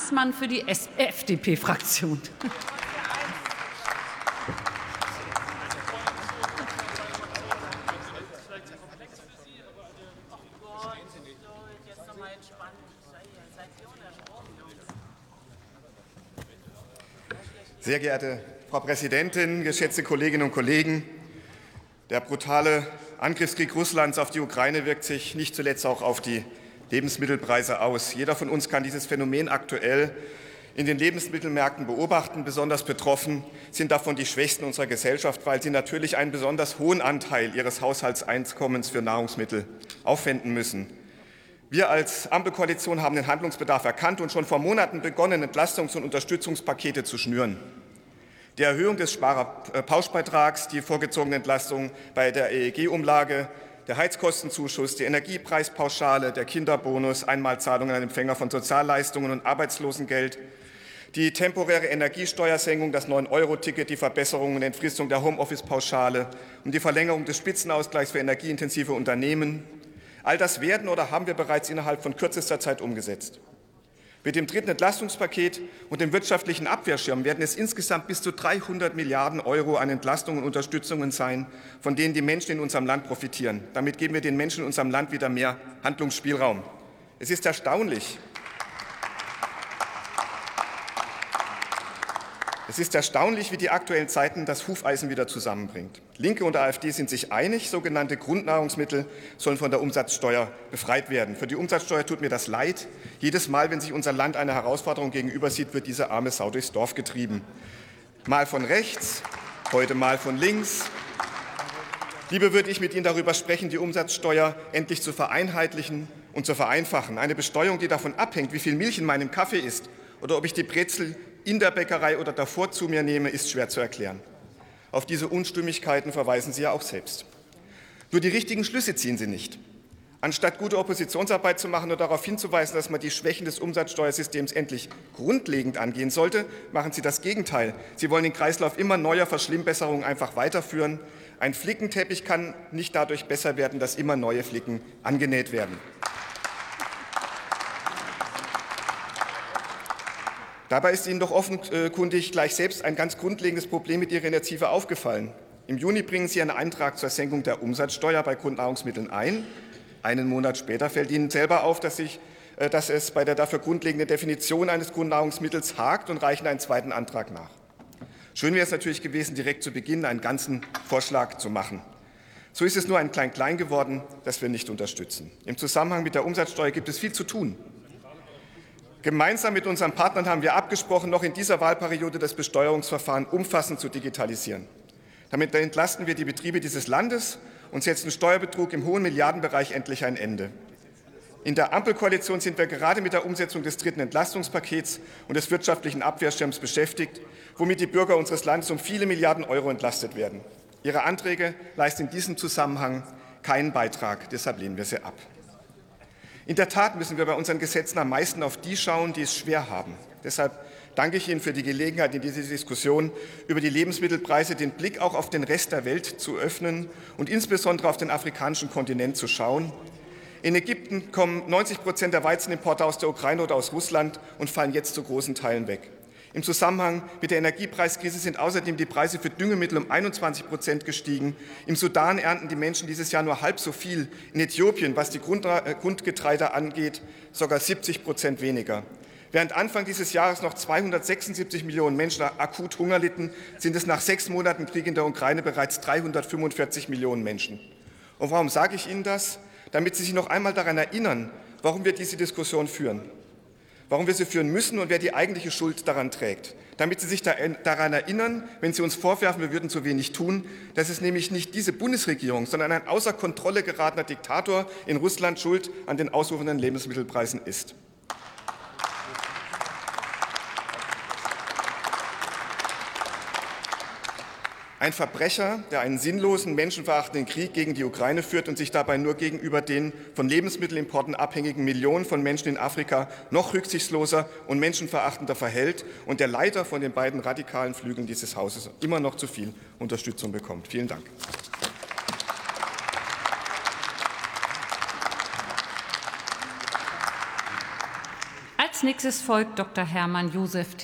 Landsmann für die FDP-Fraktion. Sehr geehrte Frau Präsidentin, geschätzte Kolleginnen und Kollegen! Der brutale Angriffskrieg Russlands auf die Ukraine wirkt sich nicht zuletzt auch auf die Lebensmittelpreise aus. Jeder von uns kann dieses Phänomen aktuell in den Lebensmittelmärkten beobachten. Besonders betroffen sind davon die Schwächsten unserer Gesellschaft, weil sie natürlich einen besonders hohen Anteil ihres Haushaltseinkommens für Nahrungsmittel aufwenden müssen. Wir als Ampelkoalition haben den Handlungsbedarf erkannt und schon vor Monaten begonnen, Entlastungs- und Unterstützungspakete zu schnüren. Die Erhöhung des Sparerpauschbeitrags, die vorgezogene Entlastung bei der EEG-Umlage, der Heizkostenzuschuss, die Energiepreispauschale, der Kinderbonus, Einmalzahlungen an Empfänger von Sozialleistungen und Arbeitslosengeld, die temporäre Energiesteuersenkung, das 9-Euro-Ticket, die Verbesserung und Entfristung der Homeoffice-Pauschale und die Verlängerung des Spitzenausgleichs für energieintensive Unternehmen, All das werden oder haben wir bereits innerhalb von kürzester Zeit umgesetzt. Mit dem dritten Entlastungspaket und dem wirtschaftlichen Abwehrschirm werden es insgesamt bis zu 300 Milliarden Euro an Entlastungen und Unterstützungen sein, von denen die Menschen in unserem Land profitieren. Damit geben wir den Menschen in unserem Land wieder mehr Handlungsspielraum. Es ist erstaunlich, Es ist erstaunlich, wie die aktuellen Zeiten das Hufeisen wieder zusammenbringt. Linke und AfD sind sich einig, sogenannte Grundnahrungsmittel sollen von der Umsatzsteuer befreit werden. Für die Umsatzsteuer tut mir das leid. Jedes Mal, wenn sich unser Land einer Herausforderung gegenüber sieht, wird diese arme Sau durchs Dorf getrieben. Mal von rechts, heute mal von links. Lieber würde ich mit Ihnen darüber sprechen, die Umsatzsteuer endlich zu vereinheitlichen und zu vereinfachen. Eine Besteuerung, die davon abhängt, wie viel Milch in meinem Kaffee ist oder ob ich die Brezel in der Bäckerei oder davor zu mir nehme, ist schwer zu erklären. Auf diese Unstimmigkeiten verweisen Sie ja auch selbst. Nur die richtigen Schlüsse ziehen Sie nicht. Anstatt gute Oppositionsarbeit zu machen oder darauf hinzuweisen, dass man die Schwächen des Umsatzsteuersystems endlich grundlegend angehen sollte, machen Sie das Gegenteil. Sie wollen den Kreislauf immer neuer Verschlimmbesserungen einfach weiterführen. Ein Flickenteppich kann nicht dadurch besser werden, dass immer neue Flicken angenäht werden. Dabei ist Ihnen doch offenkundig gleich selbst ein ganz grundlegendes Problem mit Ihrer Initiative aufgefallen. Im Juni bringen Sie einen Antrag zur Senkung der Umsatzsteuer bei Grundnahrungsmitteln ein. Einen Monat später fällt Ihnen selber auf, dass, ich, äh, dass es bei der dafür grundlegenden Definition eines Grundnahrungsmittels hakt und reichen einen zweiten Antrag nach. Schön wäre es natürlich gewesen, direkt zu Beginn einen ganzen Vorschlag zu machen. So ist es nur ein Klein-Klein geworden, das wir nicht unterstützen. Im Zusammenhang mit der Umsatzsteuer gibt es viel zu tun. Gemeinsam mit unseren Partnern haben wir abgesprochen, noch in dieser Wahlperiode das Besteuerungsverfahren umfassend zu digitalisieren. Damit entlasten wir die Betriebe dieses Landes und setzen Steuerbetrug im hohen Milliardenbereich endlich ein Ende. In der Ampelkoalition sind wir gerade mit der Umsetzung des dritten Entlastungspakets und des wirtschaftlichen Abwehrschirms beschäftigt, womit die Bürger unseres Landes um viele Milliarden Euro entlastet werden. Ihre Anträge leisten in diesem Zusammenhang keinen Beitrag. Deshalb lehnen wir sie ab. In der Tat müssen wir bei unseren Gesetzen am meisten auf die schauen, die es schwer haben. Deshalb danke ich Ihnen für die Gelegenheit, in dieser Diskussion über die Lebensmittelpreise den Blick auch auf den Rest der Welt zu öffnen und insbesondere auf den afrikanischen Kontinent zu schauen. In Ägypten kommen 90 Prozent der Weizenimporte aus der Ukraine oder aus Russland und fallen jetzt zu großen Teilen weg. Im Zusammenhang mit der Energiepreiskrise sind außerdem die Preise für Düngemittel um 21 Prozent gestiegen. Im Sudan ernten die Menschen dieses Jahr nur halb so viel. In Äthiopien, was die äh, Grundgetreide angeht, sogar 70 Prozent weniger. Während Anfang dieses Jahres noch 276 Millionen Menschen akut Hunger litten, sind es nach sechs Monaten Krieg in der Ukraine bereits 345 Millionen Menschen. Und warum sage ich Ihnen das? Damit Sie sich noch einmal daran erinnern, warum wir diese Diskussion führen warum wir sie führen müssen und wer die eigentliche Schuld daran trägt. Damit Sie sich daran erinnern, wenn Sie uns vorwerfen, wir würden zu wenig tun, dass es nämlich nicht diese Bundesregierung, sondern ein außer Kontrolle geratener Diktator in Russland schuld an den ausufernden Lebensmittelpreisen ist. Ein Verbrecher, der einen sinnlosen, menschenverachtenden Krieg gegen die Ukraine führt und sich dabei nur gegenüber den von Lebensmittelimporten abhängigen Millionen von Menschen in Afrika noch rücksichtsloser und menschenverachtender verhält und der leider von den beiden radikalen Flügeln dieses Hauses immer noch zu viel Unterstützung bekommt. Vielen Dank. Als nächstes folgt Dr. Hermann Josef